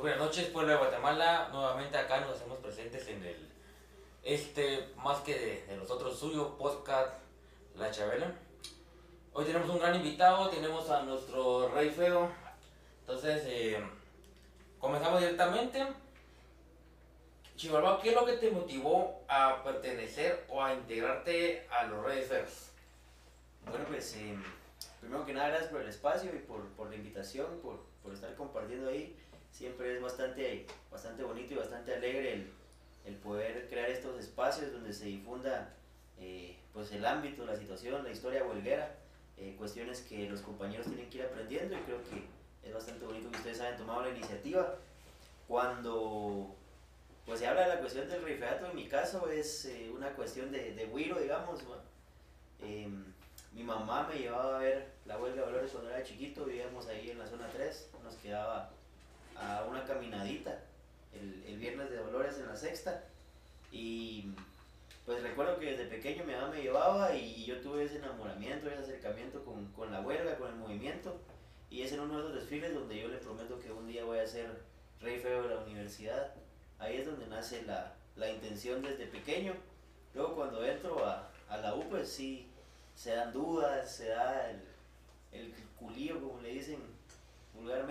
Muy buenas noches, pueblo de Guatemala. Nuevamente acá nos hacemos presentes en el, este, más que de, nosotros suyo, podcast La Chabela. Hoy tenemos un gran invitado, tenemos a nuestro Rey Feo. Entonces, eh, comenzamos directamente. Chivalbao, ¿qué es lo que te motivó a pertenecer o a integrarte a los Reyes Feos? Bueno, pues eh, primero que nada, gracias por el espacio y por, la invitación, por estar compartiendo ahí. Siempre es bastante, bastante bonito y bastante alegre el, el poder crear estos espacios donde se difunda eh, pues el ámbito, la situación, la historia huelguera, eh, cuestiones que los compañeros tienen que ir aprendiendo y creo que es bastante bonito que ustedes hayan tomado la iniciativa. Cuando pues se habla de la cuestión del rifeato, en mi caso es eh, una cuestión de, de huiro, digamos. Em, mi mamá me llevaba a ver la huelga de valores cuando era chiquito, vivíamos ahí en la zona 3, nos quedaba a una caminadita el, el viernes de Dolores en la sexta y pues recuerdo que desde pequeño mi mamá me llevaba y yo tuve ese enamoramiento, ese acercamiento con, con la huelga, con el movimiento y es en uno de esos desfiles donde yo le prometo que un día voy a ser rey feo de la universidad. Ahí es donde nace la, la intención desde pequeño. Luego cuando entro a, a la U pues sí se dan dudas, se da el, culío como le dicen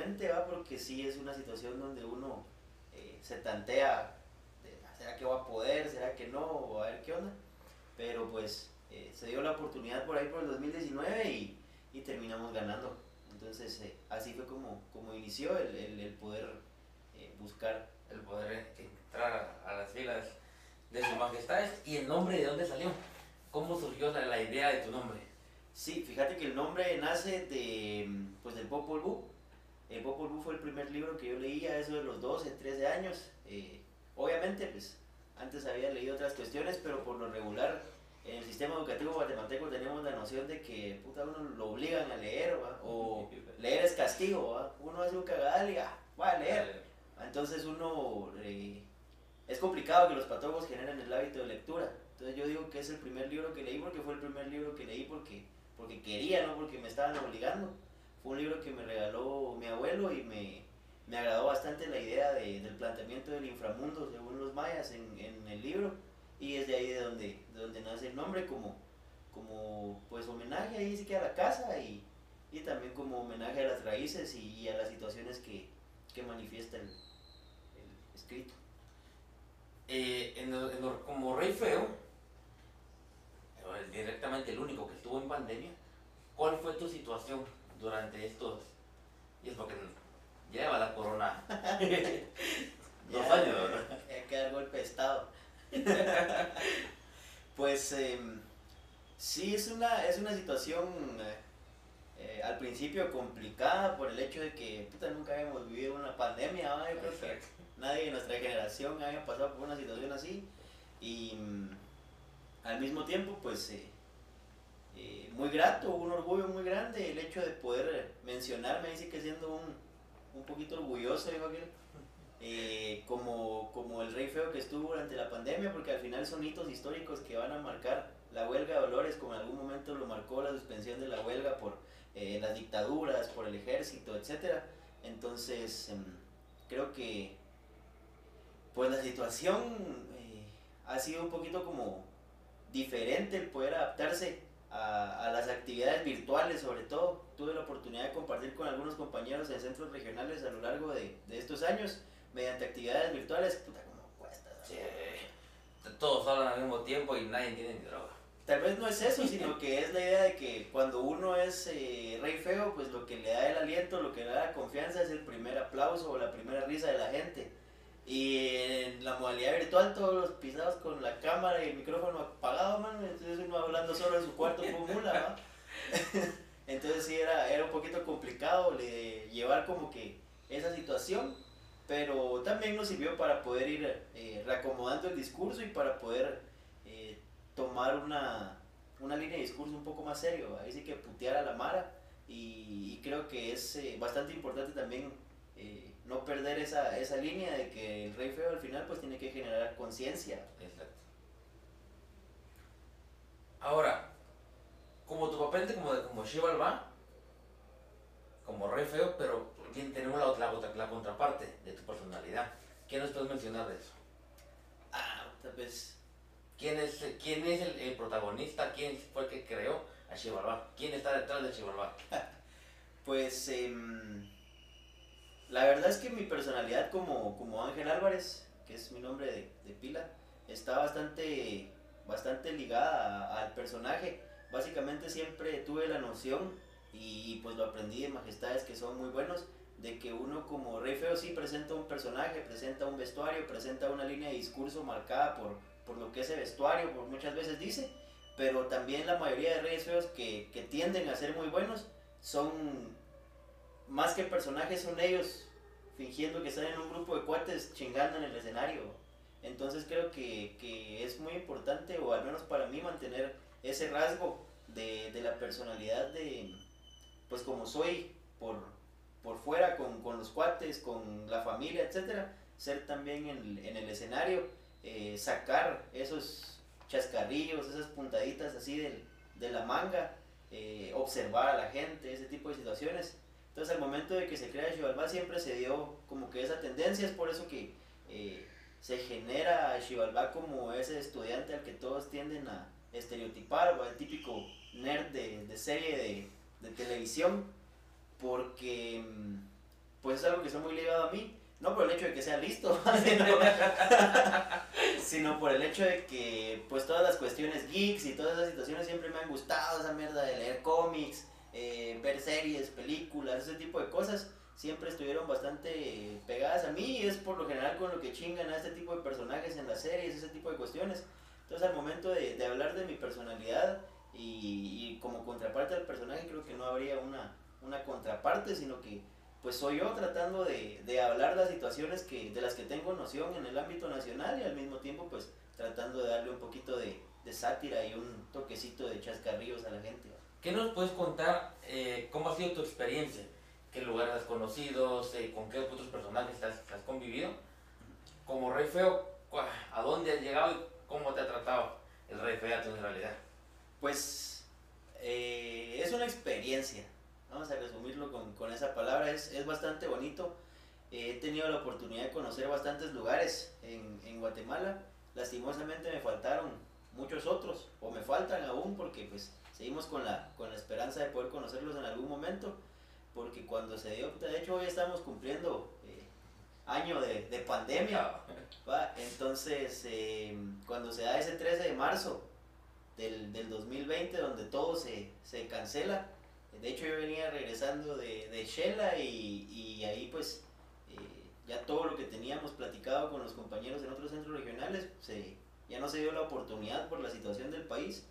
vulgarmente, va porque sí es una situación donde uno eh, se tantea, de, ¿será que va a poder? ¿Será que no? O a ver qué onda. Pero pues eh, se dio la oportunidad por ahí por el 2019 y, y terminamos ganando. Entonces eh, así fue como, como inició el, el, el poder eh, buscar. El poder entrar a, a las filas de sus majestades. ¿Y el nombre de dónde salió? ¿Cómo surgió la, la idea de tu nombre? Sí, fíjate que el nombre nace de, pues, del Popol Vuh. El Popol Vuh fue el primer libro que yo leía, eso de los 12, 13 años. Eh, obviamente, pues, antes había leído otras cuestiones, pero por lo regular, en el sistema educativo guatemalteco tenemos la noción de que, puta, uno lo obligan a leer, ¿va? o leer es castigo, ¿va? Uno hace un cagadal y, ah, va a leer. Entonces uno, eh, es complicado que los patólogos generen el hábito de lectura. Entonces yo digo que es el primer libro que leí porque fue el primer libro que leí porque, porque quería, no porque me estaban obligando. Fue un libro que me regaló mi abuelo y me, me agradó bastante la idea de, del planteamiento del inframundo según los mayas en, en, el libro. Y es de ahí de donde, de donde nace el nombre como, como pues homenaje ahí sí que a la casa y, y también como homenaje a las raíces y, a las situaciones que, que manifiesta el, el escrito. Eh, en, en, como Rey Feo, eh, directamente el único que estuvo en pandemia, ¿cuál fue tu situación durante estos? Y es porque lleva la corona dos Ya, años. Ya queda golpe de estado. pues eh, sí, es una, es una situación eh, eh, al principio complicada por el hecho de que puta, nunca habíamos vivido una pandemia. ¿no? Yo creo que Exacto. nadie de nuestra generación había pasado por una situación así. Y mm, al mismo tiempo, pues eh, eh, muy grato, un orgullo muy grande el hecho de poder mencionarme, dice que siendo un, un poquito orgulloso, digo aquel, eh, como, como el rey feo que estuvo durante la pandemia, porque al final son hitos históricos que van a marcar la huelga de Dolores, como en algún momento lo marcó la suspensión de la huelga por eh, las dictaduras, por el ejército, etc. Entonces, em, creo que pues la situación ha sido un poquito como diferente el poder adaptarse a, a, las actividades virtuales sobre todo. Tuve la oportunidad de compartir con algunos compañeros en centros regionales a lo largo de, de estos años mediante actividades virtuales. Puta, como cuesta. Sí, todos hablan al mismo tiempo y nadie tiene ni droga. Tal vez no es eso, sino que es la idea de que cuando uno es eh, rey feo, pues lo que le da el aliento, lo que le da la confianza es el primer aplauso o la primera risa de la gente. Y en la modalidad virtual, todos los pisados con la cámara y el micrófono apagado. Entonces uno hablando solo en su cuarto como mula. Entonces sí, era, era un poquito complicado le, llevar como que esa situación, pero también nos sirvió para poder ir eh, reacomodando el discurso y para poder eh, tomar una, una línea de discurso un poco más serio. Ahí sí que putear a la Mara y, y creo que es eh, bastante importante también eh, no perder esa, esa línea de que el rey feo al final pues tiene que generar conciencia. Exacto. Ahora, como tu papel de como, de, como Shiva va, como rey feo, pero tenemos la, la, la contraparte de tu personalidad. ¿Qué nos puedes mencionar de eso? Ah, vez. ¿Quién es, quién es el, protagonista? ¿Quién fue el que creó a Chivalba? ¿Quién está detrás de Chivalba? pues em, la verdad es que mi personalidad como, como Ángel Álvarez, que es mi nombre de, de pila, está bastante, bastante ligada al personaje. Básicamente siempre tuve la noción y pues lo aprendí de majestades que son muy buenos de que uno como Rey Feo sí presenta un personaje, presenta un vestuario, presenta una línea de discurso marcada por, por lo que ese vestuario por muchas veces dice, pero también la mayoría de Reyes Feos que, que tienden a ser muy buenos son más que personajes, son ellos fingiendo que están en un grupo de cuates chingando en el escenario. Entonces creo que, que es muy importante, o al menos para mí, mantener ese rasgo de, de la personalidad de, pues como soy por, por fuera, con, con, los cuates, con la familia, etcétera, ser también en, en el escenario, eh, sacar esos chascarrillos, esas puntaditas así de, de la manga, eh, observar a la gente, ese tipo de situaciones. Entonces al momento de que se crea Xibalbá siempre se dio como que esa tendencia, es por eso que eh, se genera a como ese estudiante al que todos tienden a estereotipar, o el típico nerd de, de serie de, de televisión, porque mm, pues es algo que está muy ligado a mí, no por el hecho de que sea listo, sino, por el hecho de que pues todas las cuestiones geeks y todas esas situaciones siempre me han gustado, esa mierda de leer cómics, eh, ver series, películas, ese tipo de cosas, siempre estuvieron bastante pegadas a mí y es por lo general con lo que chingan a este tipo de personajes en las series, ese tipo de cuestiones. Entonces al momento de, de hablar de mi personalidad, y, como contraparte al personaje creo que no habría una, una contraparte, sino que pues soy yo tratando de, de, hablar las situaciones que, de las que tengo noción en el ámbito nacional y al mismo tiempo pues tratando de darle un poquito de, de sátira y un toquecito de chascarrillos a la gente. ¿Qué nos puedes contar? Eh, ¿Cómo ha sido tu experiencia? ¿Qué lugares has conocido? ¿Con qué otros personajes has, has convivido? Como Rey Feo, ¿a dónde has llegado y cómo te ha tratado el Rey Feo en realidad? Pues eh, es una experiencia, vamos a resumirlo con, con esa palabra, es, es, bastante bonito. he tenido la oportunidad de conocer bastantes lugares en, en, Guatemala, lastimosamente me faltaron muchos otros, o me faltan aún porque pues seguimos con la, con la esperanza de poder conocerlos en algún momento, porque cuando se dio, de hecho hoy estamos cumpliendo eh, año de, de pandemia, ¿va? entonces eh, cuando se da ese 13 de marzo, del, del 2020 donde todo se, se, cancela. De hecho yo venía regresando de, de Shela y, y, ahí pues eh, ya todo lo que teníamos platicado con los compañeros en otros centros regionales, se, ya no se dio la oportunidad por la situación del país.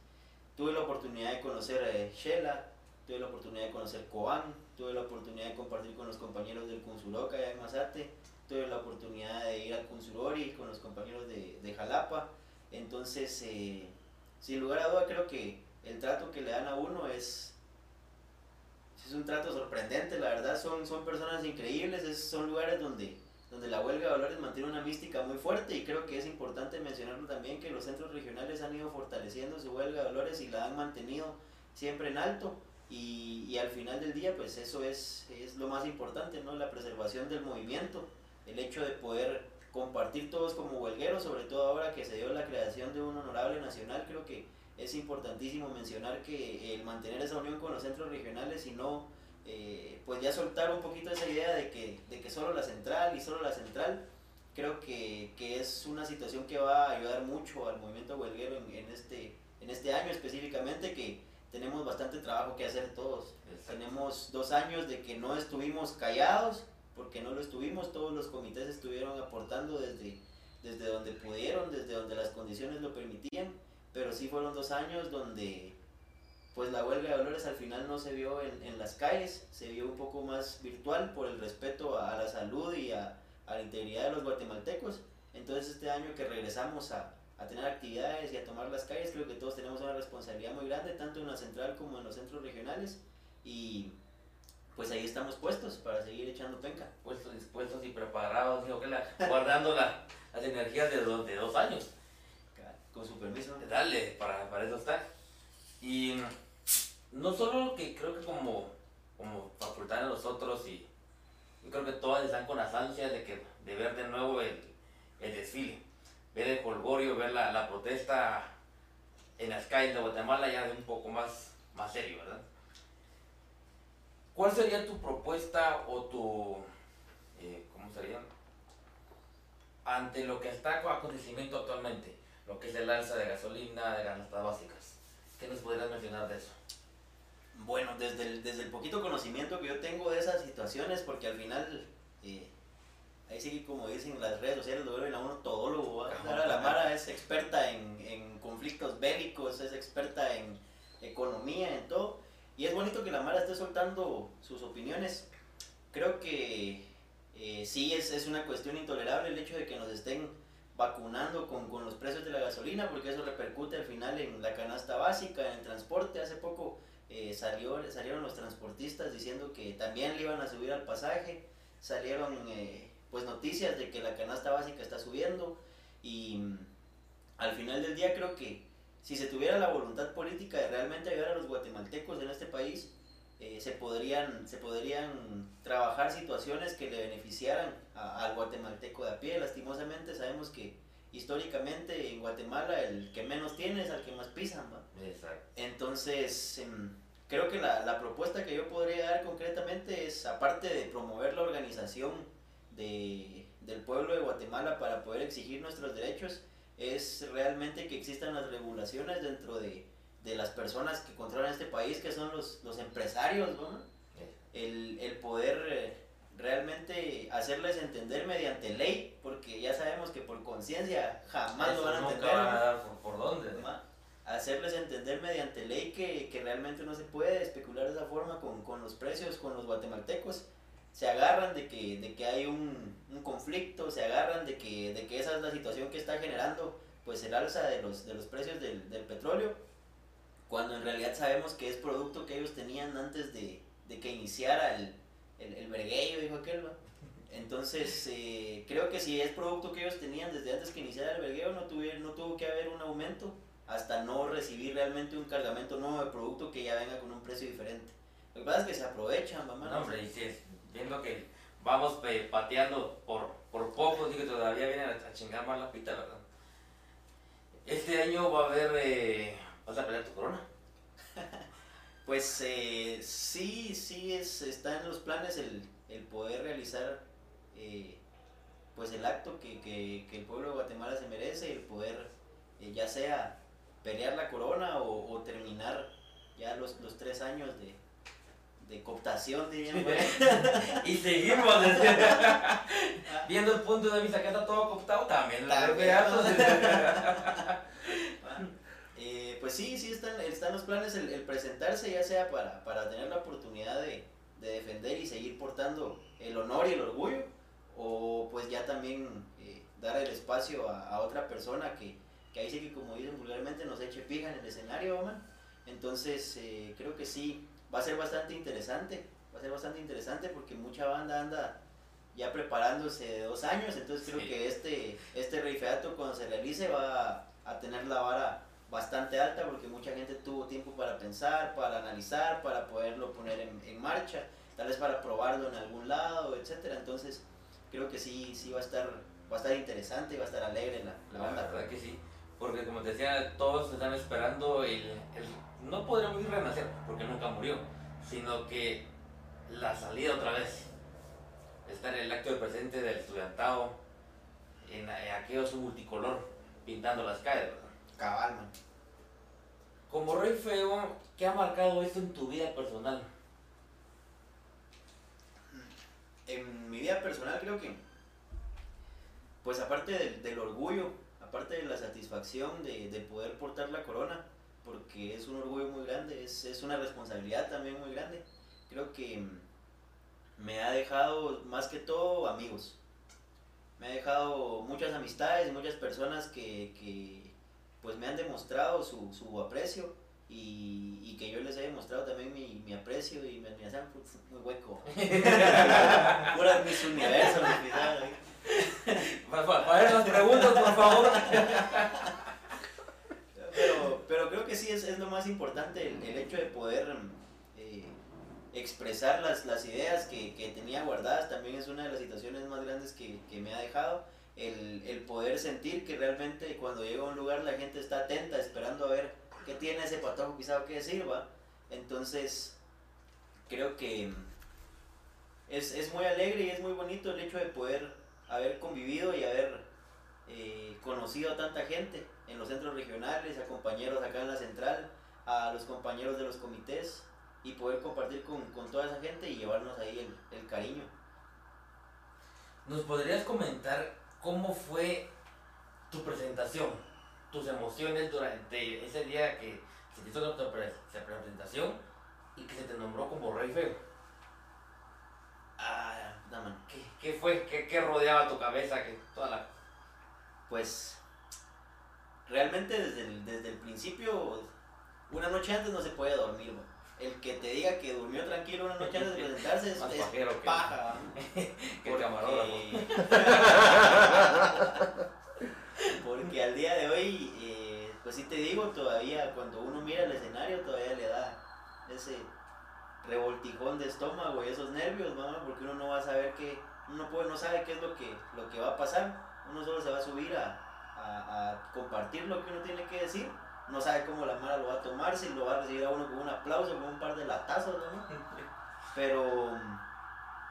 Tuve la oportunidad de conocer eh, Shela, tuve la oportunidad de conocer Coan, tuve la oportunidad de compartir con los compañeros del Kunsuroca allá en Mazate, tuve la oportunidad de ir al Kunsurori con los compañeros de, de Jalapa. Entonces, eh, sin lugar a duda creo que el trato que le dan a uno es, es un trato sorprendente, la verdad son, son personas increíbles, son lugares donde, donde la huelga de valores mantiene una mística muy fuerte y creo que es importante mencionarlo también que los centros regionales han ido fortaleciendo su huelga de valores y la han mantenido siempre en alto y, al final del día pues eso es, es lo más importante, ¿no? la preservación del movimiento, el hecho de poder compartir todos como huelgueros, sobre todo ahora que se dio la creación de un honorable nacional, creo que es importantísimo mencionar que el mantener esa unión con los centros regionales y no, eh, pues ya soltar un poquito esa idea de que, de que solo la central y solo la central, creo que, que es una situación que va a ayudar mucho al movimiento huelguero en, en, este, en este año específicamente, que tenemos bastante trabajo que hacer todos. Tenemos dos años de que no estuvimos callados, porque no lo estuvimos, todos los comités estuvieron aportando desde, desde donde pudieron, desde donde las condiciones lo permitían, pero sí fueron dos años donde pues la huelga de valores al final no se vio en, en las calles, se vio un poco más virtual por el respeto a, la salud y a, a, la integridad de los guatemaltecos. Entonces este año que regresamos a, a tener actividades y a tomar las calles, creo que todos tenemos una responsabilidad muy grande, tanto en la central como en los centros regionales. Y pues ahí estamos puestos para seguir echando penca. Puestos, dispuestos y preparados, digo que la, guardando la, las energías de, dos, de dos años. Con su permiso. Dale, para, para eso está. Y no solo que creo que como, como facultad de nosotros y, están con las ansias de, que, de ver de nuevo el, el desfile, ver el colgorio, ver la, la, protesta en las calles de Guatemala ya de un poco más, más serio, ¿verdad? ¿Cuál sería tu propuesta o tu, eh, ¿cómo sería? Ante lo que está con acontecimiento actualmente, lo que es el alza de gasolina, de las básicas. ¿Qué nos podrías mencionar de eso? Bueno, desde el, desde el poquito conocimiento que yo tengo de esas situaciones, porque al final, eh, ahí sí como dicen las redes sociales, lo vuelven a uno todólogo. Ahora la Mara es experta en, en, conflictos bélicos, es experta en economía, en todo. Y es bonito que la Mara esté soltando sus opiniones. Creo que eh, sí es, es una cuestión intolerable el hecho de que nos estén vacunando con, con, los precios de la gasolina, porque eso repercute al final en la canasta básica, en el transporte. Hace poco eh, salió, salieron los transportistas diciendo que también le iban a subir al pasaje, salieron eh, pues noticias de que la canasta básica está subiendo y al final del día creo que si se tuviera la voluntad política de realmente ayudar a los guatemaltecos en este país, eh, se, podrían, se podrían trabajar situaciones que le beneficiaran al guatemalteco de a pie. Lastimosamente sabemos que históricamente en Guatemala el que menos tiene es al que más pisan. Entonces, em, creo que la, la, propuesta que yo podría dar concretamente es, aparte de promover la organización de, del pueblo de Guatemala para poder exigir nuestros derechos, es realmente que existan las regulaciones dentro de, de las personas que controlan este país, que son los, los empresarios, ¿no? el, el poder eh, realmente hacerles entender mediante ley, porque ya sabemos que por conciencia jamás lo van a entender. Van a dar por, por dónde. Hacerles entender mediante ley que, que, realmente no se puede especular de esa forma con, con, los precios, con los guatemaltecos. Se agarran de que, de que hay un, un, conflicto, se agarran de que, de que esa es la situación que está generando pues el alza de los, de los precios del, del petróleo, cuando en realidad sabemos que es producto que ellos tenían antes de, de que iniciara el, el, el verguello, dijo aquel, ¿va? Entonces, eh, creo que si es producto que ellos tenían desde antes que iniciara el vergueo, no, tuviera, no tuvo que haber un aumento hasta no recibir realmente un cargamento nuevo de producto que ya venga con un precio diferente. Lo que pasa es que se aprovechan, mamá. No, hombre, y si es, viendo que vamos pateando por, por poco, digo, todavía vienen a, chingar más la pita, ¿verdad? Este año va a haber, eh, ¿vas a pelear tu corona? Pues eh, sí, sí es, está en los planes el, el poder realizar eh, pues el acto que, que, que, el pueblo de Guatemala se merece, el poder eh, ya sea pelear la corona o, o terminar ya los, los, tres años de, de cooptación, dirían. y seguimos viendo el punto de vista que está todo cooptado también. también Eh, pues sí, sí están, están los planes el, el presentarse ya sea para, para tener la oportunidad de, de, defender y seguir portando el honor y el orgullo, o pues ya también eh, dar el espacio a, a, otra persona que, que ahí sí que como dicen vulgarmente nos eche pija en el escenario, man. Entonces eh, creo que sí, va a ser bastante interesante, va a ser bastante interesante porque mucha banda anda ya preparándose de dos años, entonces creo sí. que este, este reifeato cuando se realice va a, a tener la vara bastante alta porque mucha gente tuvo tiempo para pensar, para analizar, para poderlo poner en, en marcha, tal vez para probarlo en algún lado, etcétera. Entonces, creo que sí, sí va a estar, va a estar interesante y va a estar alegre la, la, la banda. verdad que sí, porque como te decía, todos están esperando el, el no podríamos decir renacer, porque nunca murió, sino que la salida otra vez. Estar en el acto de presente del estudiantado, en, en aquello su multicolor, pintando las calles, ¿verdad? Cabal, man. Como Rey Feo, ¿qué ha marcado esto en tu vida personal? En mi vida personal creo que, pues aparte del, del orgullo, aparte de la satisfacción de, de, poder portar la corona, porque es un orgullo muy grande, es, es una responsabilidad también muy grande, creo que me ha dejado más que todo amigos. Me ha dejado muchas amistades, muchas personas que, que pues me han demostrado su, su aprecio y, y, que yo les he demostrado también mi, mi aprecio y mi admiración muy hueco. Pura mis universos, Para pa ver las preguntas, por favor. pero, pero creo que es, lo más importante, el, el hecho de poder eh, expresar las, las ideas que, que, tenía guardadas también es una de las situaciones más grandes que, que me ha dejado. El, el, poder sentir que realmente cuando llego a un lugar la gente está atenta, esperando a ver qué tiene ese patojo pisado que sirva. Entonces, creo que es, es, muy alegre y es muy bonito el hecho de poder haber convivido y haber eh, conocido a tanta gente en los centros regionales, a compañeros acá en la central, a los compañeros de los comités y poder compartir con, con toda esa gente y llevarnos ahí el, el, cariño. ¿Nos podrías comentar cómo fue tu presentación, tus emociones durante ese día que se hizo la presentación y que se te nombró como rey feo? Ah, dame. ¿Qué, ¿Qué, fue? ¿Qué, ¿Qué, rodeaba tu cabeza? Que toda la... Pues realmente desde el, desde el principio, una noche antes no se puede dormir. El que te diga que durmió tranquilo una noche antes de presentarse es, es paja. que camarógrafo. Porque al día de hoy, eh, pues sí te digo, todavía cuando uno mira el escenario, todavía le da ese revoltijón de estómago y esos nervios, mamá, porque uno no va a saber qué, uno puede, no sabe qué es lo que, lo que va a pasar, uno solo se va a subir a, a, compartir lo que uno tiene que decir, no sabe cómo la mala lo va a tomar, si lo va a recibir a uno con un aplauso, con un par de latazos, ¿no? Pero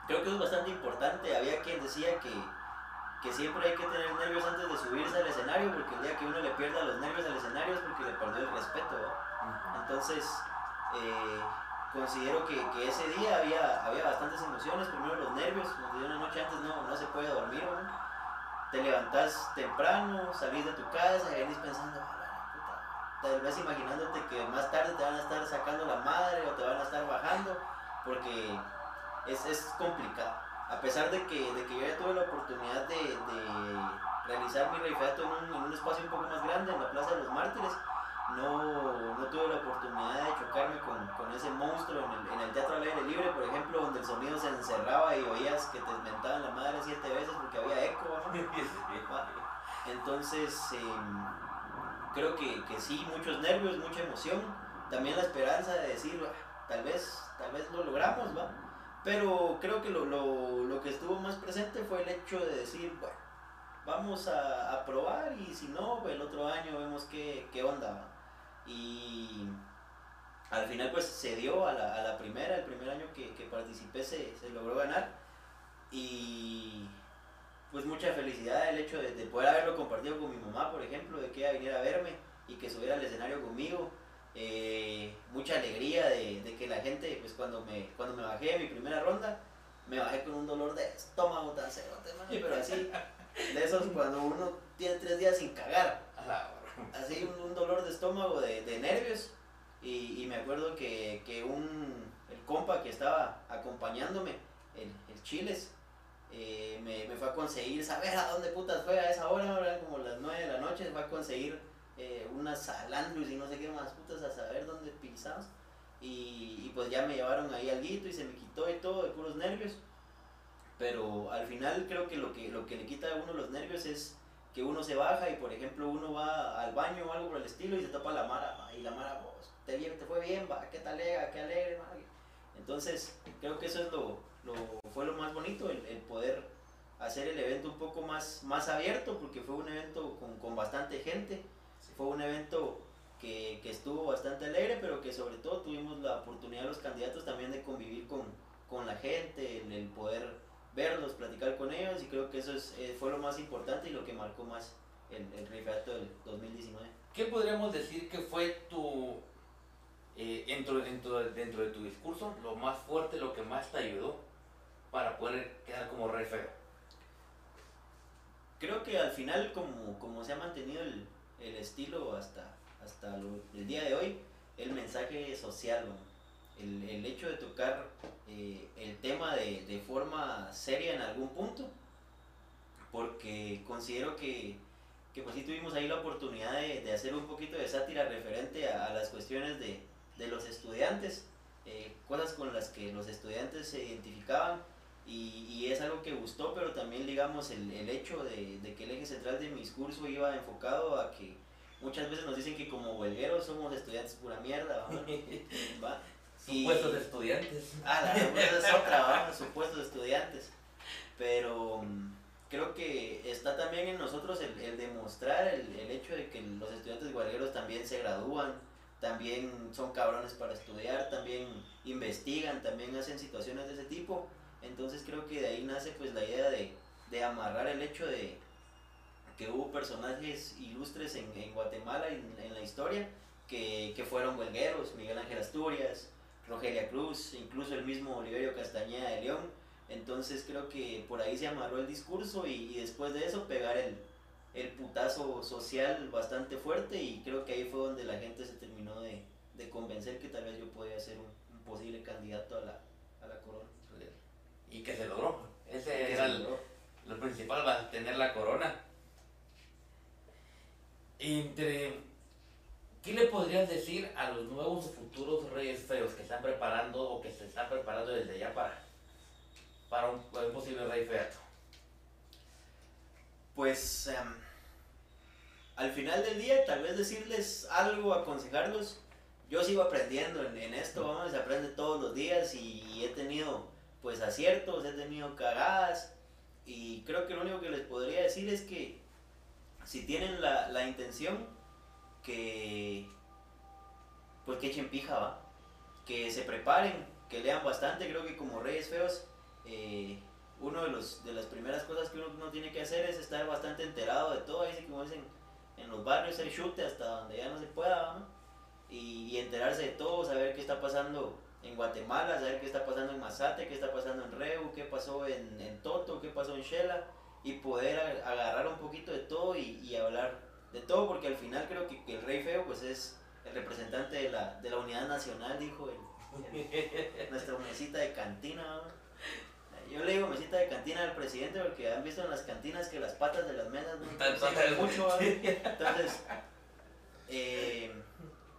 creo que es bastante importante, había quien decía que, que siempre hay que tener nervios antes de subirse al escenario, porque el día que uno le pierda los nervios al escenario es porque le perdió el respeto, Entonces, eh, considero que, que, ese día había, había bastantes emociones, primero los nervios, como una noche antes no, no se puede dormir, ¿no? Te levantás temprano, salís de tu casa y venís pensando, puta, tal vez imaginándote que más tarde te van a estar sacando la madre o te van a estar bajando, porque es, es complicado. A pesar de que, de que yo ya tuve la oportunidad de, de realizar mi reifeato en un, en un espacio un poco más grande, en la Plaza de los Mártires, no, no tuve la oportunidad de chocarme con, con ese monstruo en el, en el, Teatro al aire libre, por ejemplo, donde el sonido se encerraba y oías que te mentaban la madre siete veces porque había eco. Entonces, em, creo que, que, sí, muchos nervios, mucha emoción, también la esperanza de decir, tal vez, tal vez lo logramos, ¿va? Pero creo que lo, lo, lo que estuvo más presente fue el hecho de decir, bueno, vamos a, a probar y si no, el otro año vemos qué, qué onda, ¿va? Y al final pues se dio a la, a la primera, el primer año que, que participé se, se, logró ganar. Y pues mucha felicidad el hecho de, de, poder haberlo compartido con mi mamá, por ejemplo, de que ella viniera a verme y que subiera al escenario conmigo. Eh, mucha alegría de, de, que la gente, pues cuando me, cuando me bajé de mi primera ronda, me bajé con un dolor de estómago tan cerote, pero así, de esos cuando uno tiene tres días sin cagar así un, dolor de estómago, de, de nervios. Y, y, me acuerdo que, que, un, el compa que estaba acompañándome, el, el Chiles, eh, me, me, fue a conseguir, saber a dónde putas fue a esa hora, como las 9 de la noche, fue a conseguir eh, unas salandrios y no sé qué más putas a saber dónde pisamos. Y, y, pues ya me llevaron ahí al guito y se me quitó y todo de puros nervios. Pero al final creo que lo que, lo que le quita a uno los nervios es que uno se baja y por ejemplo uno va al baño o algo por el estilo y se tapa la mara y la mara pues, te, te fue bien va qué tal qué alegre entonces creo que eso es lo, lo fue lo más bonito el, el, poder hacer el evento un poco más más abierto porque fue un evento con, con bastante gente. Fue un evento que, que, estuvo bastante alegre pero que sobre todo tuvimos la oportunidad los candidatos también de convivir con, con la gente el, el poder verlos, platicar con ellos creo que eso es, eh, fue lo más importante y lo que marcó más el, el regato del 2019. ¿Qué podríamos decir que fue tu, eh, dentro, dentro, dentro de tu discurso, lo más fuerte, lo que más te ayudó para poder quedar como feo? Creo que al final, como, como se ha mantenido el, el estilo hasta, hasta lo, el día de hoy, el mensaje social, ¿no? el, el hecho de tocar eh, el tema de, de, forma seria en algún punto, porque considero que, que pues sí tuvimos ahí la oportunidad de, de hacer un poquito de sátira referente a, a las cuestiones de, de los estudiantes, eh, cosas con las que los estudiantes se identificaban y, y, es algo que gustó, pero también digamos el, el hecho de, de, que el eje central de mi discurso iba enfocado a que muchas veces nos dicen que como huelgueros somos estudiantes pura mierda, ¿va? Supuestos estudiantes. Ah, la es otra, ¿va? supuestos estudiantes. Pero mm, creo que está también en nosotros el, demostrar el, hecho de que los estudiantes guargueros también se gradúan, también son cabrones para estudiar, también investigan, también hacen situaciones de ese tipo. Entonces creo que de ahí nace pues la idea de, de amarrar el hecho de que hubo personajes ilustres en, Guatemala en, en, la historia que, que fueron huelgueros, Miguel Ángel Asturias, Rogelia Cruz, incluso el mismo Oliverio Castañeda de León. Entonces creo que por ahí se amarró el discurso y, y después de eso pegar el, el, putazo social bastante fuerte y creo que ahí fue donde la gente se terminó de, de convencer que tal vez yo podía ser un, un posible candidato a la, a la corona. Y que se logró. Ese era el, lo principal, va a tener la corona. Entre ¿Qué le podrías decir a los nuevos futuros reyes feos que están preparando o que se están preparando desde ya para, para un, un posible rey feato? Pues um, al final del día, tal vez decirles algo, aconsejarlos. Yo sigo aprendiendo en, en esto, vamos, se aprende todos los días y he tenido pues aciertos, he tenido cagadas y creo que lo único que les podría decir es que si tienen la, la intención, que pues que echen pija, ¿va? que se preparen, que lean bastante, creo que como Reyes Feos, eh, uno de, los, de las primeras cosas que uno, uno, tiene que hacer es estar bastante enterado de todo, así como dicen en los barrios, el chute hasta donde ya no se pueda. Y, y, enterarse de todo, saber qué está pasando en Guatemala, saber qué está pasando en Mazate, qué está pasando en Reu, qué pasó en, en Toto, qué pasó en Shela, y poder agarrar un poquito de todo y, y hablar de todo, porque al final creo que, que, el rey feo pues es el representante de la, de la unidad nacional, dijo el, el, nuestra mesita de cantina. Yo le digo mesita de cantina al presidente porque han visto en las cantinas que las patas de las mesas no mucho. Entonces, eh,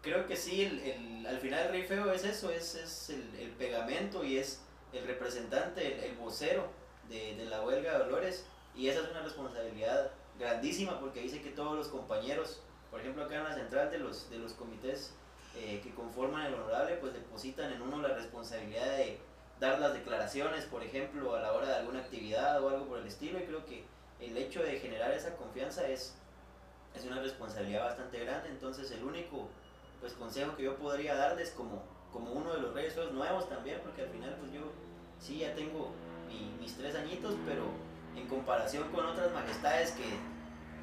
creo que sí, el, el, al final el rey feo es eso, es, es el, el pegamento y es el representante, el, vocero de, de la huelga de Dolores y esa es una responsabilidad grandísima porque dice que todos los compañeros, por ejemplo acá en la central de los, de los comités eh, que conforman el honorable, pues depositan en uno la responsabilidad de dar las declaraciones, por ejemplo, a la hora de alguna actividad o algo por el estilo, y creo que el hecho de generar esa confianza es, es una responsabilidad bastante grande, entonces el único pues consejo que yo podría darles como, como uno de los reyes nuevos también, porque al final pues yo sí ya tengo mi, mis tres añitos, pero en comparación con otras majestades que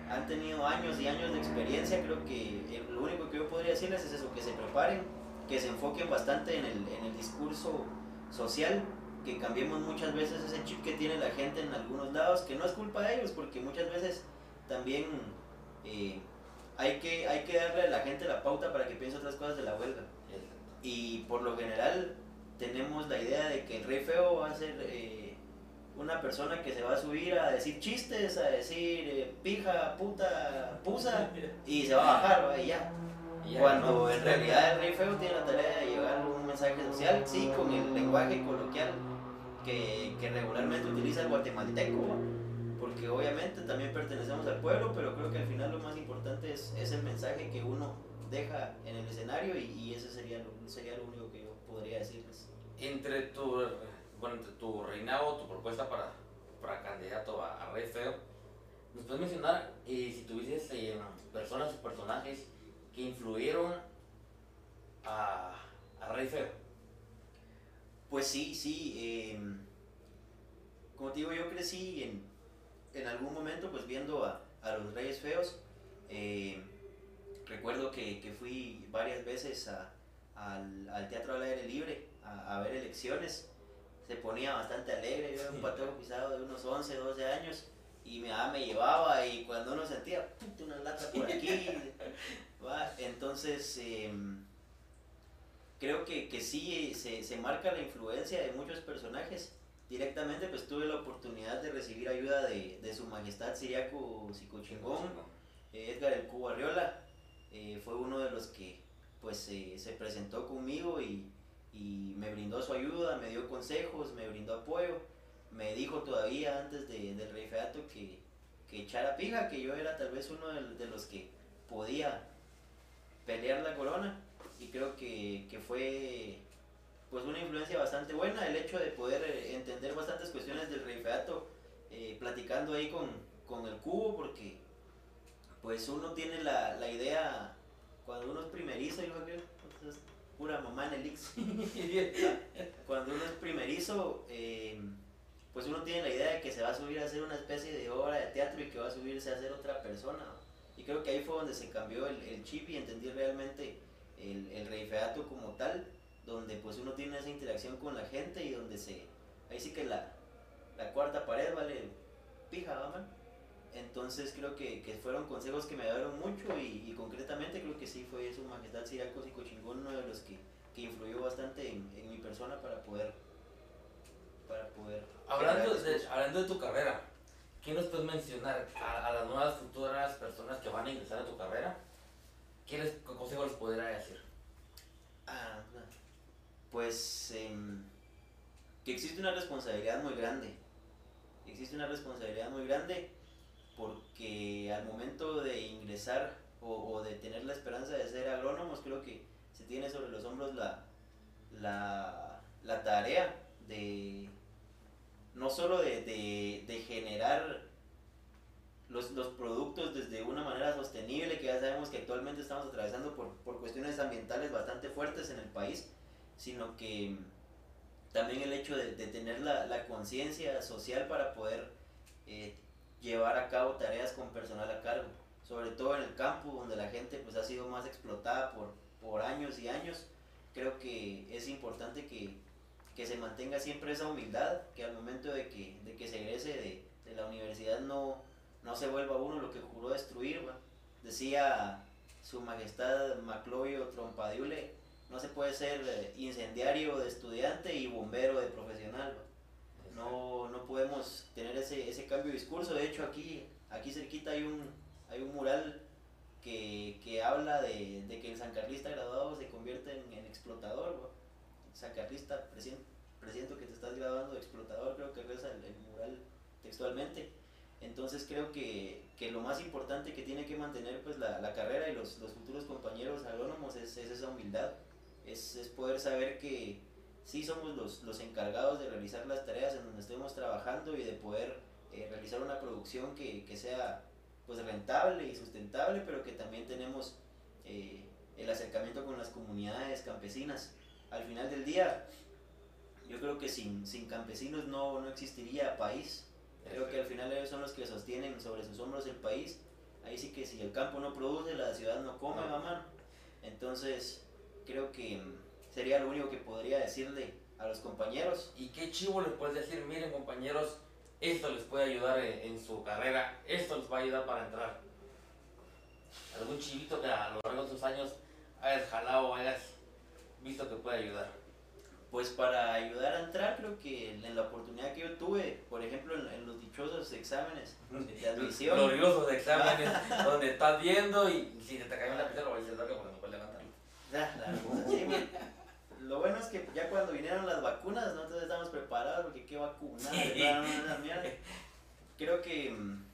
han tenido años y años de experiencia, creo que lo único que yo podría decirles es eso, que se preparen, que se enfoquen bastante en el, en el discurso social, que cambiemos muchas veces ese chip que tiene la gente en algunos lados, que no es culpa de ellos, porque muchas veces también eh, hay, que, hay que darle a la gente la pauta para que piense otras cosas de la huelga. Y por lo general tenemos la idea de que el rey feo va a ser... Eh, una persona que se va a subir a decir chistes, a decir eh, pija, puta, pusa, y se va a bajar, ¿va? y ya. Cuando en realidad el rey feo tiene la tarea de mensaje social, sí, con el lenguaje coloquial que, que regularmente utiliza el guatemalteco, porque obviamente también pertenecemos al pueblo, pero creo que al final lo más importante es, es el mensaje que uno deja en el escenario y, y ese sería lo, sería lo único que yo podría decirles. Entre tu bueno, tu reinado, tu propuesta para, para candidato a, a, Rey Feo, ¿nos puedes mencionar eh, si tuvieses eh, personas o personajes que influyeron a, a Rey Feo? Pues sí, sí. Eh, como te digo, yo crecí en, en algún momento pues viendo a, a los Reyes Feos. Eh, recuerdo que, que, fui varias veces a, al, al, Teatro al Aire Libre a, a ver elecciones se ponía bastante alegre, yo era un patojo pisado de unos 11, 12 años y mi mamá me llevaba y cuando uno sentía una lata por aquí, ¿va? entonces eh, creo que, que sí se, se, marca la influencia de muchos personajes. Directamente pues tuve la oportunidad de recibir ayuda de, de su majestad Siriaco Sicochingón, eh, Edgar el Cubo Arriola, eh, fue uno de los que pues se presentó conmigo y y me brindó su ayuda, me dio consejos, me brindó apoyo, me dijo todavía antes de, del rey feato que, que echara pija, que yo era tal vez uno de, los que podía pelear la corona y creo que, que fue pues una influencia bastante buena, el hecho de poder eh, entender bastantes cuestiones del rey feato, eh, platicando ahí con, con el cubo, porque pues uno tiene la, la idea, cuando uno es primerizo, yo creo, entonces, pura mamá en el X. cuando uno es primerizo, eh, pues uno tiene la idea de que se va a subir a hacer una especie de obra de teatro y que va a subirse a ser otra persona. Y creo que ahí fue donde se cambió el, el chip y entendí realmente el, el rey feato como tal, donde pues uno tiene esa interacción con la gente y donde se, ahí sí que la, la cuarta pared vale pija, ¿va, Entonces creo que, que, fueron consejos que me ayudaron mucho y, y, concretamente creo que sí fue su majestad Siracos y Cochingón uno de los que, que influyó bastante en, en, mi persona para poder para poder hablando de, hablando de tu carrera ¿qué nos puedes mencionar a, a, las nuevas futuras personas que van a ingresar a tu carrera? ¿Qué, les, consejo les decir? Ah, pues eh, que existe una responsabilidad muy grande existe una responsabilidad muy grande porque al momento de ingresar o, de tener la esperanza de ser agrónomos, creo que se tiene sobre los hombros la, la, la tarea de no solo de, de, de generar los, los, productos desde una manera sostenible, sabemos que actualmente estamos atravesando por, por cuestiones ambientales bastante fuertes en el país, sino que también el hecho de, de tener la, la conciencia social para poder eh, llevar a cabo tareas con personal a cargo, sobre todo en el campo donde la gente pues ha sido más explotada por, por años y años, creo que es importante que, que se mantenga siempre esa humildad, que al momento de que, de que se egrese de, de la universidad no, no se vuelva uno lo que juró destruir, ¿va? Decía su majestad Maclovio Trompadiule, no se puede ser eh, incendiario de estudiante y bombero de profesional. No, no podemos tener ese, ese cambio de discurso. De hecho, aquí, aquí cerquita hay un, hay un mural que, que habla de, de, que el sancarlista graduado se convierte en, en explotador. Sancarlista, presiento, presiento que te estás graduando de explotador, creo que reza el, el mural textualmente. Entonces creo que, que, lo más importante que tiene que mantener pues, la, la carrera y los, los futuros compañeros agrónomos es, es esa humildad es, es poder saber que sí somos los, los encargados de realizar las tareas en donde estemos trabajando y de poder eh, realizar una producción que, que, sea pues rentable y sustentable, pero que también tenemos eh, el acercamiento con las comunidades campesinas. Al final del día, yo creo que sin, sin campesinos no, no existiría país. Creo que al final ellos son los que sostienen sobre sus hombros el país. Ahí sí que si el campo no produce, la ciudad no come, no. mamá. Entonces, creo que sería lo único que podría decirle a los compañeros. ¿Y qué chivo les puedes decir? Miren compañeros, esto les puede ayudar en, en, su carrera, esto les va a ayudar para entrar. Algún chivito que a lo largo de sus años hayas jalado, hayas visto que puede ayudar. Pues para ayudar a entrar, creo que en la oportunidad que yo tuve, por ejemplo, en, en los dichosos exámenes de admisión. Gloriosos exámenes, donde estás viendo y si te, cae la pizarra, lo vas a decir porque no puedes levantarlo. Sí, lo bueno es que ya cuando vinieron las vacunas, nosotros estamos preparados porque qué vacuna, Creo que mm,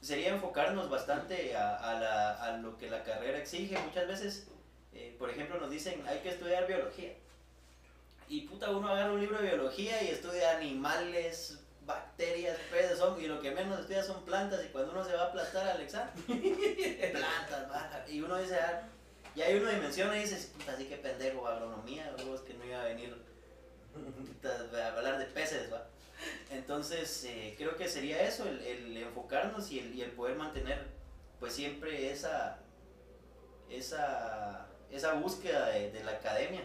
sería enfocarnos bastante a, a, la, a, lo que la carrera exige. Muchas veces, eh, por ejemplo, nos dicen hay que estudiar biología. Y puta, uno agarra un libro de biología y estudia animales, bacterias, peces, hongos, y lo que menos estudia son plantas. Y cuando uno se va a aplastar al examen, plantas, baja. Y uno dice, ah, y ahí uno dimensiona y dices, puta, así que pendejo, agronomía, es que no iba a venir a hablar de peces, ¿va? Entonces, eh, creo que sería eso, el, el enfocarnos y el, y el, poder mantener, pues siempre esa, esa, esa búsqueda de, la academia.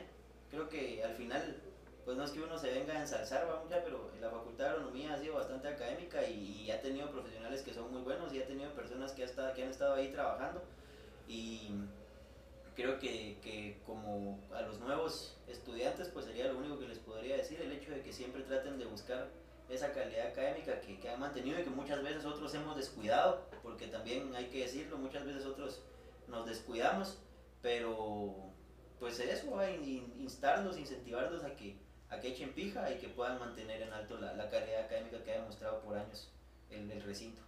Creo que al final, pues no es que uno se venga a ensalzar, va mucha, pero la Facultad de Agronomía ha sido bastante académica y, y, ha tenido profesionales que son muy buenos y ha tenido personas que, ha estado, que han estado ahí trabajando. Y creo que, que, como a los nuevos estudiantes, pues sería lo único que les podría decir, el hecho de que siempre traten de buscar esa calidad académica que, que han mantenido y que muchas veces otros hemos descuidado, porque también hay que decirlo, muchas veces otros nos descuidamos, pero pues eso, a instarlos, incentivarlos a que, a que echen pija y que puedan mantener en alto la, la calidad académica que ha demostrado por años el, el recinto.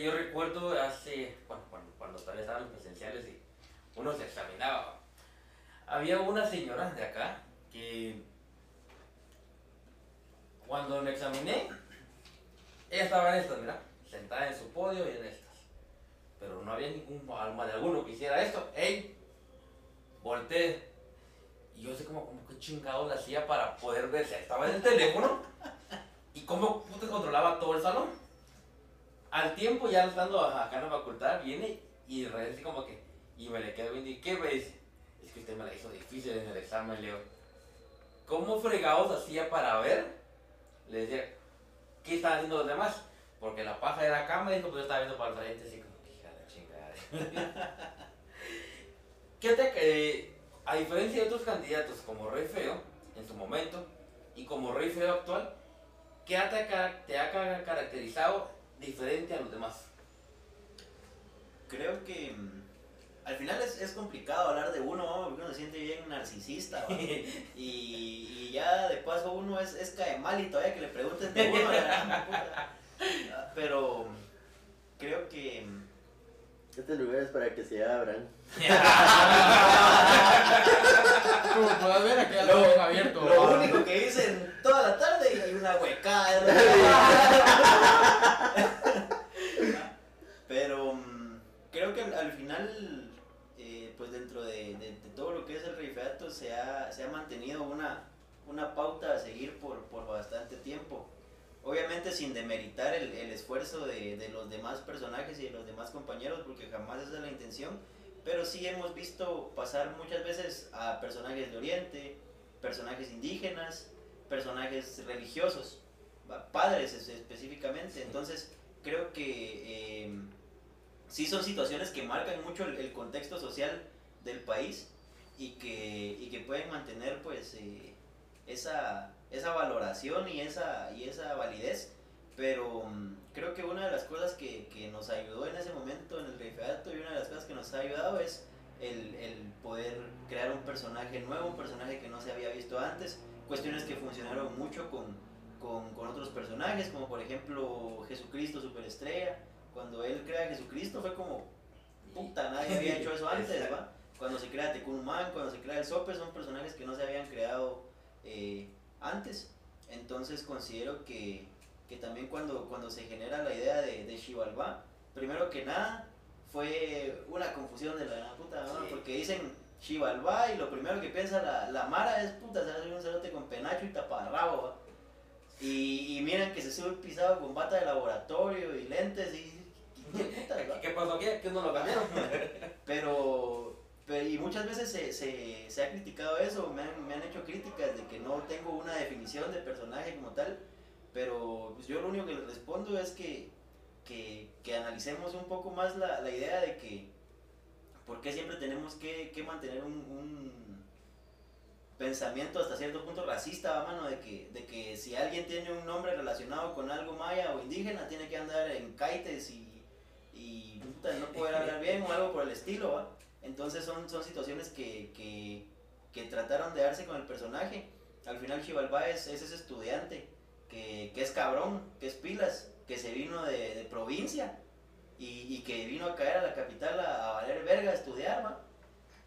Yo recuerdo hace, bueno, cuando, cuando todavía estaban los presenciales y uno se examinaba. Había una señora de acá que cuando me examiné, ella estaba en estas, mira, sentada en su podio y en estas. Pero no había ningún alma de alguno que hiciera esto. ¡Ey! Volteé. Y yo sé como, como que chingado hacía para poder ver si estaba en el teléfono. Y cómo puta controlaba todo el salón. Al tiempo, ya estando acá en la facultad, viene y así como que, y me le quedo viendo, ¿y qué ves? Es que usted me la hizo difícil en el examen, Leo. ¿Cómo fregados hacía para ver? Le decía, ¿qué estaban haciendo los demás? Porque la paja de la cama, dijo, pues yo estaba viendo para el frente, así como, hija de chingada. ¿Qué te, eh, a diferencia de otros candidatos como Rey Feo, en su momento, y como Rey Feo actual, ¿qué te, te ha caracterizado diferente a los demás? Creo que mm, al final es, es, complicado hablar de uno, porque uno se siente bien narcisista, y, y, ya de paso uno es, es cae mal y todavía que le pregunten de uno, pero creo que... Este lugar es para que se abran. Como puedes ver, aquí lo, abierto. Lo único que dicen toda la tarde y hay una huecada. Pero mm, creo que al final pues dentro de, de, todo lo que es el reifeato se ha, se ha mantenido una, una pauta a seguir por, por bastante tiempo. Obviamente sin demeritar el, el esfuerzo de, de, los demás personajes y de los demás compañeros, porque jamás esa es la intención, pero sí hemos visto pasar muchas veces a personajes de Oriente, personajes indígenas, personajes religiosos, padres específicamente. Entonces creo que... Eh, sí son situaciones que marcan mucho el, contexto social del país y que, y que pueden mantener pues eh, esa, esa valoración y esa, y esa validez. Pero mm, creo que una de las cosas que, que, nos ayudó en ese momento en el referato y una de las cosas que nos ha ayudado es el, el, poder crear un personaje nuevo, un personaje que no se había visto antes, cuestiones que funcionaron mucho con, con, con otros personajes, como por ejemplo Jesucristo Superestrella, cuando él crea a Jesucristo fue como, puta, nadie había hecho eso antes, ¿va? Cuando se crea Tecunumán, cuando se crea el Sope, son personajes que no se habían creado eh, antes. Entonces considero que, que, también cuando, cuando se genera la idea de, de Xibalbá, primero que nada fue una confusión de la puta, ¿no? porque dicen Xibalbá y lo primero que piensa la, la Mara es puta, se hace un cerote con penacho y taparrabo. Y, y miren que se sube pisado con bata de laboratorio y lentes y ¿Qué, pasó aquí? ¿Qué no lo cambiaron? pero, y muchas veces se, se, se ha criticado eso, me han, me han, hecho críticas de que no tengo una definición de personaje como tal, pero pues yo lo único que les respondo es que, que, que analicemos un poco más la, la, idea de que, ¿por qué siempre tenemos que, que mantener un, un pensamiento hasta cierto punto racista, mano, de que, de que si alguien tiene un nombre relacionado con algo maya o indígena, tiene que andar en kaites y y no poder hablar bien o algo por el estilo, ¿va? Entonces son, son situaciones que, que, que, trataron de darse con el personaje. Al final Chivalba es, es, ese estudiante que, que, es cabrón, que es pilas, que se vino de, de provincia y, y, que vino a caer a la capital a, valer verga a estudiar, ¿va?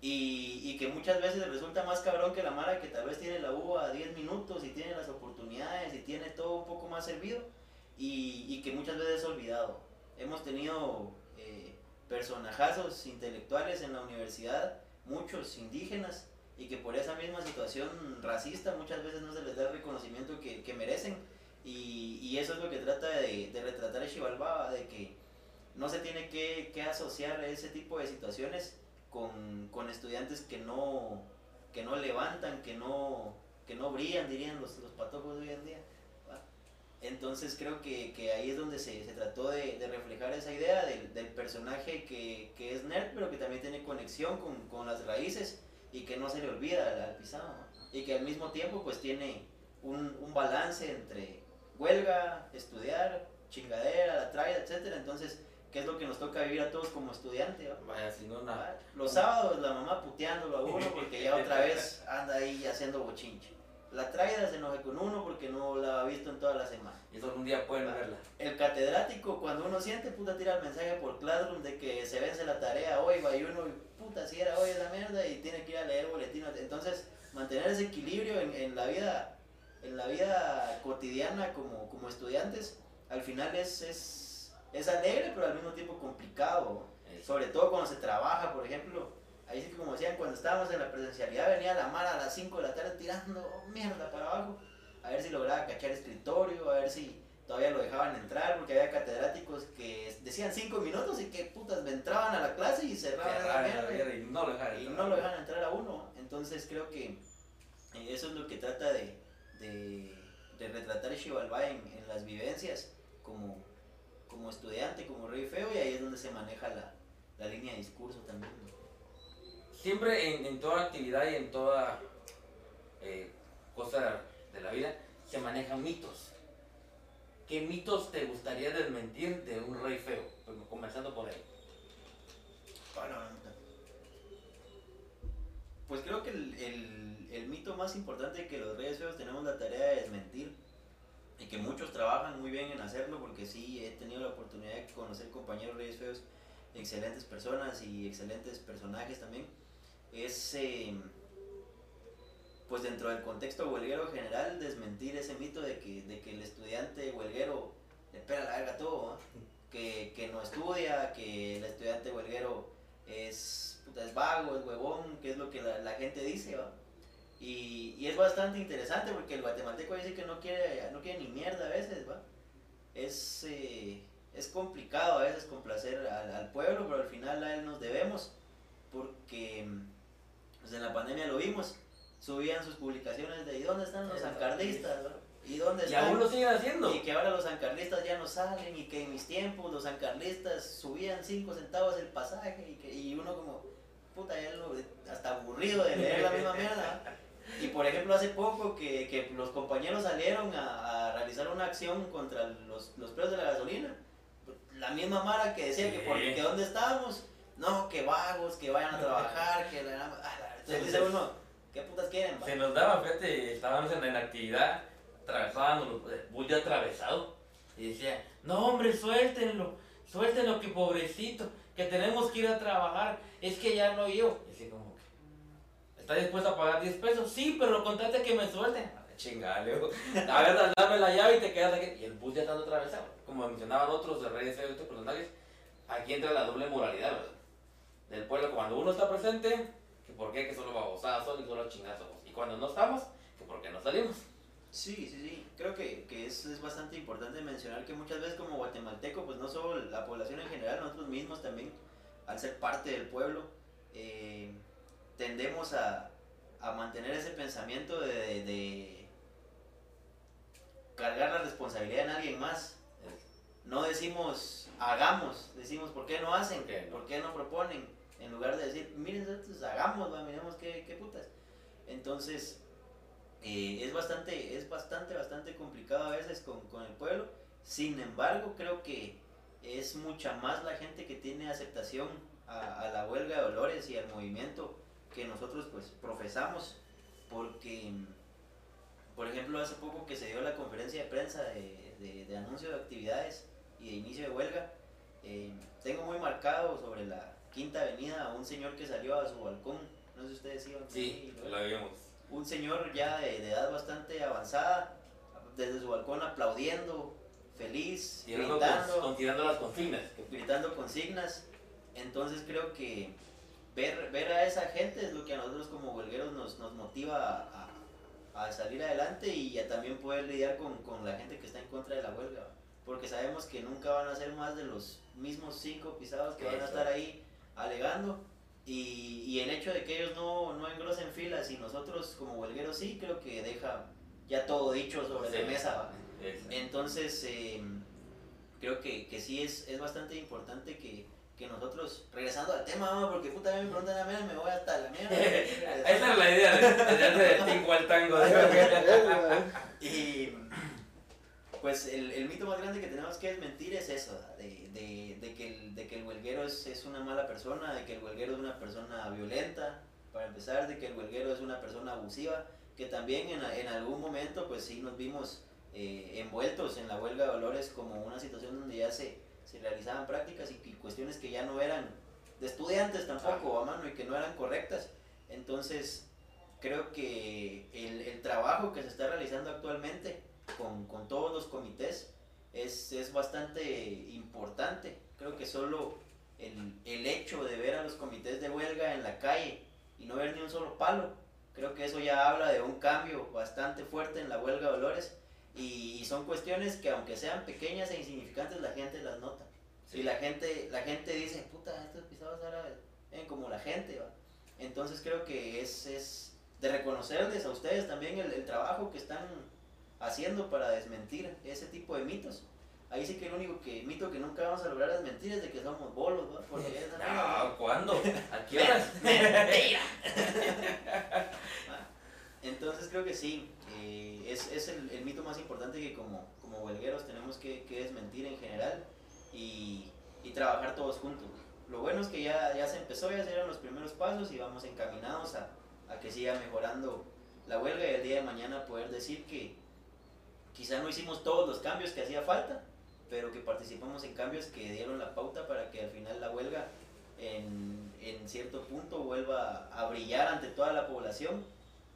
Y, y, que muchas veces resulta más cabrón que la Mara que tal vez tiene la uva a 10 minutos y tiene las oportunidades y tiene todo un poco más servido y, y que muchas veces es olvidado hemos tenido eh, personajazos intelectuales en la universidad, muchos indígenas, y que por esa misma situación racista muchas veces no se les da el reconocimiento que, que merecen. Y, y, eso es lo que trata de, de retratar Xibalbaba, de que no se tiene que, que, asociar ese tipo de situaciones con, con estudiantes que no, que no levantan, que no, que no brillan, dirían los, los patojos de hoy en día. Entonces creo que, que ahí es donde se, se trató de, de, reflejar esa idea del, del personaje que, que, es nerd, pero que también tiene conexión con, con las raíces y que no se le olvida al, al pisado. Y que al mismo tiempo pues tiene un, un, balance entre huelga, estudiar, chingadera, la traida, etc. Entonces, ¿qué es lo que nos toca vivir a todos como estudiante? Vaya. Los sábados la mamá puteándolo a uno porque ya otra vez anda ahí haciendo bochinche. La traida se enoje con uno porque no la ha visto en toda la semana. Y solo un día pueden verla. El catedrático, cuando uno siente, puta, tira el mensaje por Classroom de que se vence la tarea hoy, va, y uno, puta, si era hoy esa mierda y tiene que ir a leer boletines. Entonces, mantener ese equilibrio en, en la vida, en la vida cotidiana como, como estudiantes, al final es, es, es alegre, pero al mismo tiempo complicado. Sobre todo cuando se trabaja, por ejemplo, ahí sí que como decían, cuando estábamos en la presencialidad venía la mara a las 5 de la tarde tirando mierda para abajo, a ver si lograba cachar escritorio, a ver si todavía lo dejaban entrar, porque había catedráticos que decían 5 minutos y que putas me entraban a la clase y cerraban la mierda. la mierda y no lo dejar Y entrar. no lo dejan entrar a uno. Entonces creo que eh, eso es lo que trata de, de, de retratar Xibalbá en, en las vivencias como, como estudiante, como rey feo, y ahí es donde se maneja la, la línea de discurso también. ¿no? Siempre en, toda actividad y en toda eh, cosa de la vida se manejan mitos. ¿Qué mitos te gustaría desmentir de un rey feo? Pues, comenzando por ahí. Pues creo que el mito más importante que los reyes feos tenemos la tarea de desmentir y que muchos trabajan muy bien en hacerlo porque sí he tenido la oportunidad de conocer compañeros reyes feos, excelentes personas y excelentes personajes también, es eh, pues dentro del contexto huelguero general desmentir ese mito de que, de que el estudiante huelguero le pega la todo, que, que no estudia, que el estudiante huelguero es, es vago, es huevón, que es lo que la, la gente dice, ¿va? Y, y es bastante interesante porque el guatemalteco dice que no quiere, no quiere ni mierda a veces, ¿va? Es, eh, es complicado a veces complacer al, al pueblo, pero al final a él nos debemos porque pues, en la pandemia lo vimos, subían sus publicaciones de ¿y dónde están los zancardistas? va? ¿Y dónde Y están? aún lo siguen haciendo. Y que ahora los sancarlistas ya no salen y que en mis tiempos los sancarlistas subían 5 centavos el pasaje y, que, y uno como, puta, ya lo- hasta aburrido de leer la misma mierda. Y por ejemplo hace poco que, que los compañeros salieron a, a realizar una acción contra los, los precios de la gasolina. La misma Mara que decía que Sí. porque dónde estábamos, no, que vagos, que vayan a trabajar, que la... ah, la- Entonces dice uno, ¿qué putas quieren? va?" Se nos daba, fíjate, estábamos en, en actividad, atravesábamos, eh, bus ya atravesado, y decía, no hombre, suéltenlo, suéltenlo, que pobrecito, que tenemos que ir a trabajar, es que ya no yo. Y así como que, ¿está dispuesto a pagar 10 pesos? Sí, pero contate que me suelten. Chingale, a ver, dame la llave y te quedas aquí. Y el bus ya está atravesado. Como mencionaban otros de redes de aquí entra la doble moralidad, ¿verdad? Del pueblo, cuando uno está presente, que por qué, que solo babosadas son y solo chingazos. Y cuando no estamos, que por qué no salimos. Sí, sí, sí. Creo que, que es, es bastante importante mencionar que muchas veces como guatemalteco, pues no solo la población en general, nosotros mismos también, al ser parte del pueblo, eh, tendemos a, a mantener ese pensamiento de, de- de cargar la responsabilidad en alguien más. No decimos hagamos, decimos por qué no hacen, ¿Por qué no? por qué no proponen, en lugar de decir miren, nosotros hagamos, va, miremos qué, qué putas. Entonces, eh, es bastante, es bastante, bastante complicado a veces con, con el pueblo. Sin embargo, creo que es mucha más la gente que tiene aceptación a, la huelga de dolores y al movimiento que nosotros pues profesamos. Porque, por ejemplo, hace poco que se dio la conferencia de prensa de, de- de anuncio de actividades y de inicio de huelga, eh, tengo muy marcado sobre la Quinta Avenida a un señor que salió a su balcón. No sé si ustedes iban. Sí, lo vimos. un señor ya de, de edad bastante avanzada, desde su balcón aplaudiendo, feliz, Tirando, gritando, con- tirando las consignas. gritando consignas. Entonces creo que ver, ver a esa gente es lo que a nosotros como huelgueros nos, nos motiva a, a salir adelante y a también poder lidiar con, con la gente que está en contra de la huelga. Porque sabemos que nunca van a ser más de los mismos cinco pisados que van a estar ahí alegando. Y, y el hecho de que ellos no, no engrosen filas y nosotros como huelgueros sí, creo que deja ya todo dicho sobre Sí. la mesa. Entonces, eh, creo que, que sí es, es bastante importante que, que nosotros, regresando al tema, porque puta me preguntan a mí, me voy hasta la mierda. Esa es la idea de, de el tingo al tango. Y pues el, el mito más grande que tenemos que desmentir es eso, de, de, de que, el, de que el huelguero es, es una mala persona, de que el huelguero es una persona violenta, para empezar, de que el huelguero es una persona abusiva, que también en, en algún momento pues sí nos vimos eh, envueltos en la huelga de dolores como una situación donde ya se, se realizaban prácticas y, y cuestiones que ya no eran de estudiantes tampoco, a mano, y que no eran correctas. Entonces, creo que el, el trabajo que se está realizando actualmente con, con todos los comités es, es bastante importante. Creo que solo el, el hecho de ver a los comités de huelga en la calle y no ver ni un solo palo, creo que eso ya habla de un cambio bastante fuerte en la huelga de Dolores y, y son cuestiones que aunque sean pequeñas e insignificantes la gente las nota. Sí. Y la gente, la gente dice, puta, estos pisados ahora ven como la gente, ¿va? Entonces creo que es, es de reconocerles a ustedes también el, el trabajo que están haciendo para desmentir ese tipo de mitos. Ahí sí que el único que, mito que nunca vamos a lograr desmentir es de que somos bolos, ¿va? Porque No, ¿cuándo? ¿A qué horas? ¿va? Entonces creo que sí, eh, es, es el, el mito más importante que como, como huelgueros tenemos que, que desmentir en general y, y trabajar todos juntos. Lo bueno es que ya, ya se empezó, ya se dieron los primeros pasos y vamos encaminados a, a que siga mejorando la huelga y el día de mañana poder decir que quizá no hicimos todos los cambios que hacía falta, pero que participamos en cambios que dieron la pauta para que al final la huelga en, en cierto punto vuelva a brillar ante toda la población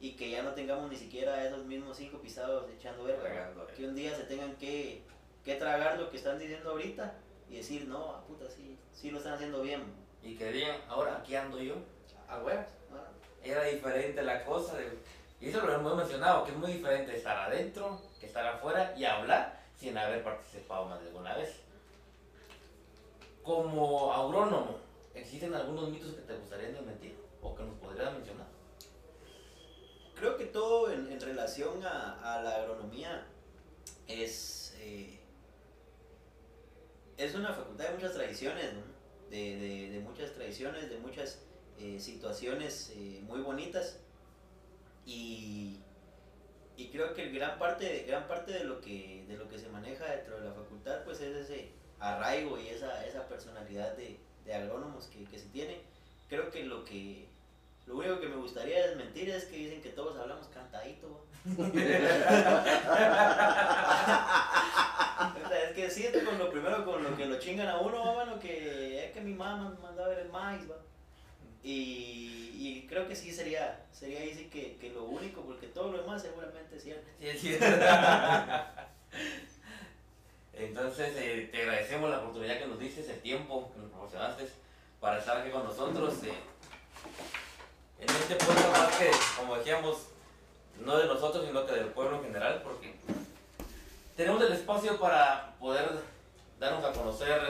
y que ya no tengamos ni siquiera esos mismos cinco pisados echando verga. Eh. Que un día se tengan que, que tragar lo que están diciendo ahorita y decir, no, a puta, sí, sí lo están haciendo bien. Y que digan, ahora aquí ando yo. A huevos. Era diferente la cosa. de- y eso lo hemos mencionado, que es muy diferente estar adentro que estar afuera y hablar sin haber participado más de alguna vez. Como agrónomo, ¿existen algunos mitos que te gustaría desmentir o que nos podrías mencionar? Creo que todo en, relación a, la agronomía es, eh, es una facultad de muchas tradiciones, de- de muchas tradiciones, de muchas eh, situaciones eh, muy bonitas. Y, y creo que gran parte, gran parte de, lo que, de lo que se maneja dentro de la facultad pues es ese arraigo y esa, esa personalidad de, de agrónomos que, que se tiene. Creo que lo que lo único que me gustaría desmentir es que dicen que todos hablamos cantadito. Es que sí, con lo primero con lo que lo chingan a uno, mano, que es que mi mamá me mandó a ver el maíz, va. Y, y creo que sí sería, sería ahí sí que, que lo único, porque todo lo demás seguramente es cierto. Sí, es cierto. Entonces, eh, te agradecemos la oportunidad que nos diste, el tiempo que nos proporcionaste para estar aquí con nosotros. eh. en este pueblo más que, como decíamos, no de nosotros, sino que del pueblo en general, porque tenemos el espacio para poder darnos a conocer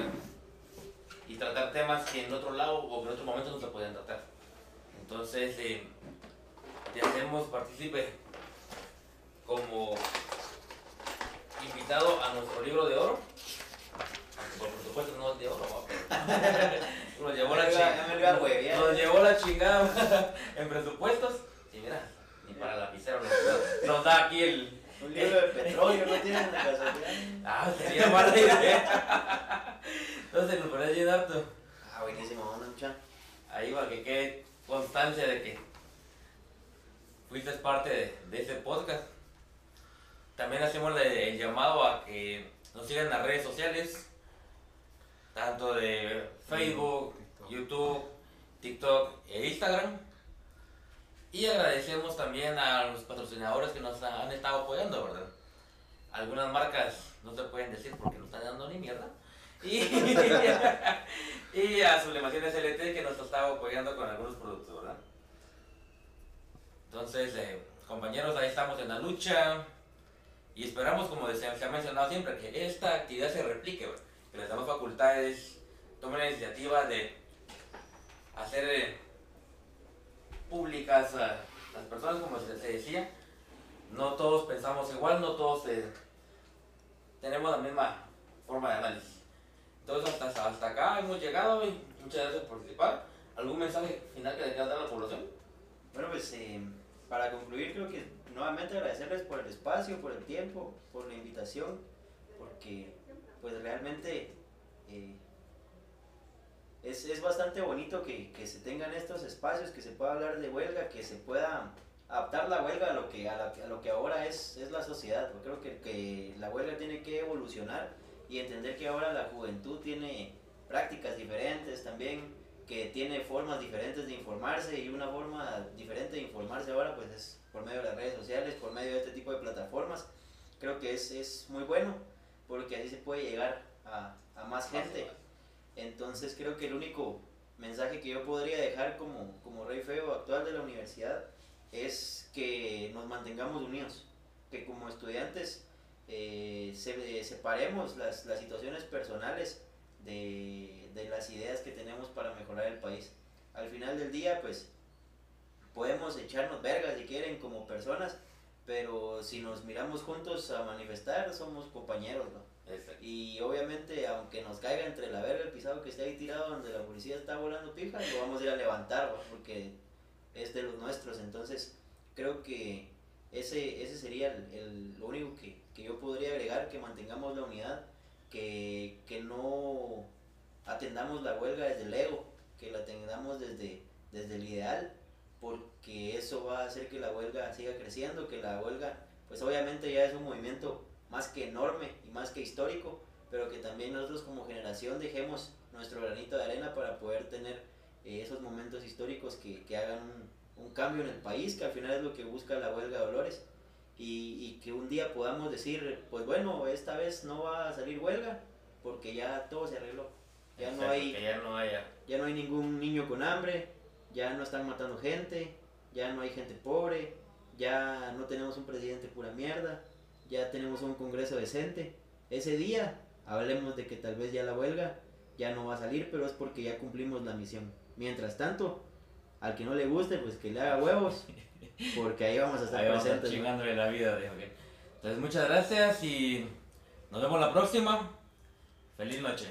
y tratar temas que en otro lado o que en otro momento no se pueden tratar. Entonces, eh, te hacemos partícipe como invitado a nuestro libro de oro. Por supuesto no es de oro, pero nos llevó la chingada. Nos llevó la chingada en presupuestos. Y mira, ni para la lapicero nos da aquí el. Un libro de petróleo no tienen casualidad. Ah, sería mala idea. Entonces nos parece bien harto. Ah, buenísimo, vamos a. Ahí para que quede constancia de que fuiste parte de, de ese podcast. También hacemos el, el llamado a que nos sigan en las redes sociales, tanto de Facebook, YouTube, TikTok e Instagram. Y agradecemos también a los patrocinadores que nos han estado apoyando, ¿verdad? Algunas marcas no se pueden decir porque no están dando ni mierda. Y, a Sublimaciones LT que nos estaba apoyando con algunos productos, ¿verdad? Entonces, eh, compañeros, ahí estamos en la lucha y esperamos, como se ha mencionado siempre, que esta actividad se replique, ¿verdad? que les damos facultades, tomen la iniciativa de hacer eh, públicas a las personas, como se, decía. No todos pensamos igual, no todos eh, tenemos la misma forma de análisis. Entonces, hasta, hasta acá hemos llegado y muchas gracias por participar. ¿Algún mensaje final que le quieras dar a la población? Bueno, pues eh, para concluir, creo que nuevamente agradecerles por el espacio, por el tiempo, por la invitación, porque pues realmente eh, es, es bastante bonito que, que se tengan estos espacios, que se pueda hablar de huelga, que se pueda adaptar la huelga a lo que, a la- a lo que ahora es, es la sociedad. Yo creo que, que la huelga tiene que evolucionar y entender que ahora la juventud tiene prácticas diferentes también, que tiene formas diferentes de informarse y una forma diferente de informarse ahora pues es por medio de las redes sociales, por medio de este tipo de plataformas. Creo que es, es muy bueno porque así se puede llegar a, a más gente. Entonces creo que el único mensaje que yo podría dejar como, como rey feo actual de la universidad es que nos mantengamos unidos, que como estudiantes eh, se- separemos las, las situaciones personales de, de las ideas que tenemos para mejorar el país. Al final del día, pues, podemos echarnos vergas si quieren como personas, pero si nos miramos juntos a manifestar, somos compañeros, ¿no? Y obviamente, aunque nos caiga entre la verga el pisado que está ahí tirado donde la policía está volando pija, lo vamos a ir a levantar, ¿va? porque es de los nuestros. Entonces, creo que ese, ese sería el, el- lo único que, que yo podría agregar, que mantengamos la unidad, que, que no atendamos la huelga desde el ego, que la atendamos desde, desde el ideal, porque eso va a hacer que la huelga siga creciendo, que la huelga, pues obviamente ya es un movimiento más que enorme y más que histórico, pero que también nosotros como generación dejemos nuestro granito de arena para poder tener eh, esos momentos históricos que, que hagan un, un cambio en el país, que al final es lo que busca la huelga de Dolores, y, y que un día podamos decir, pues bueno, esta vez no va a salir huelga, porque ya todo se arregló, ya no hay Que ya no haya. ya no hay ningún niño con hambre, ya no están matando gente, ya no hay gente pobre, ya no tenemos un presidente pura mierda, ya tenemos un congreso decente. Ese día hablemos de que tal vez ya la huelga ya no va a salir, pero es porque ya cumplimos la misión. Mientras tanto, al que no le guste, pues que le haga huevos, porque ahí vamos a estar Ahí vamos a chingándole la vida. de- ok. Entonces, muchas gracias y nos vemos la próxima. Feliz noche.